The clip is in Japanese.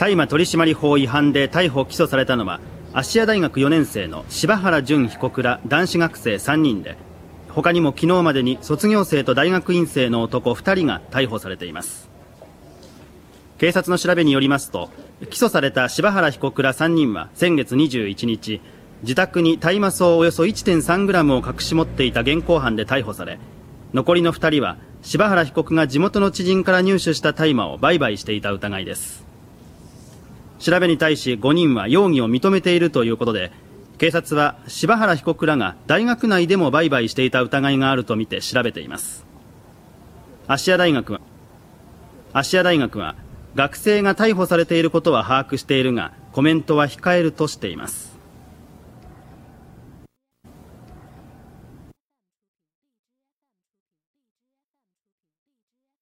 大麻取締法違反で逮捕・起訴されたのは芦屋大学4年生の柴原淳被告ら男子学生3人で他にも昨日までに卒業生と大学院生の男2人が逮捕されています。警察の調べによりますと起訴された柴原被告ら3人は先月21日自宅に大麻草およそ 1.3g を隠し持っていた現行犯で逮捕され残りの2人は柴原被告が地元の知人から入手した大麻を売買していた疑いです。調べに対し5人は容疑を認めているということで警察は柴原被告らが大学内でも売買していた疑いがあるとみて調べています。芦屋大学は芦屋大学は学生が逮捕されていることは把握しているがコメントは控えるとしています。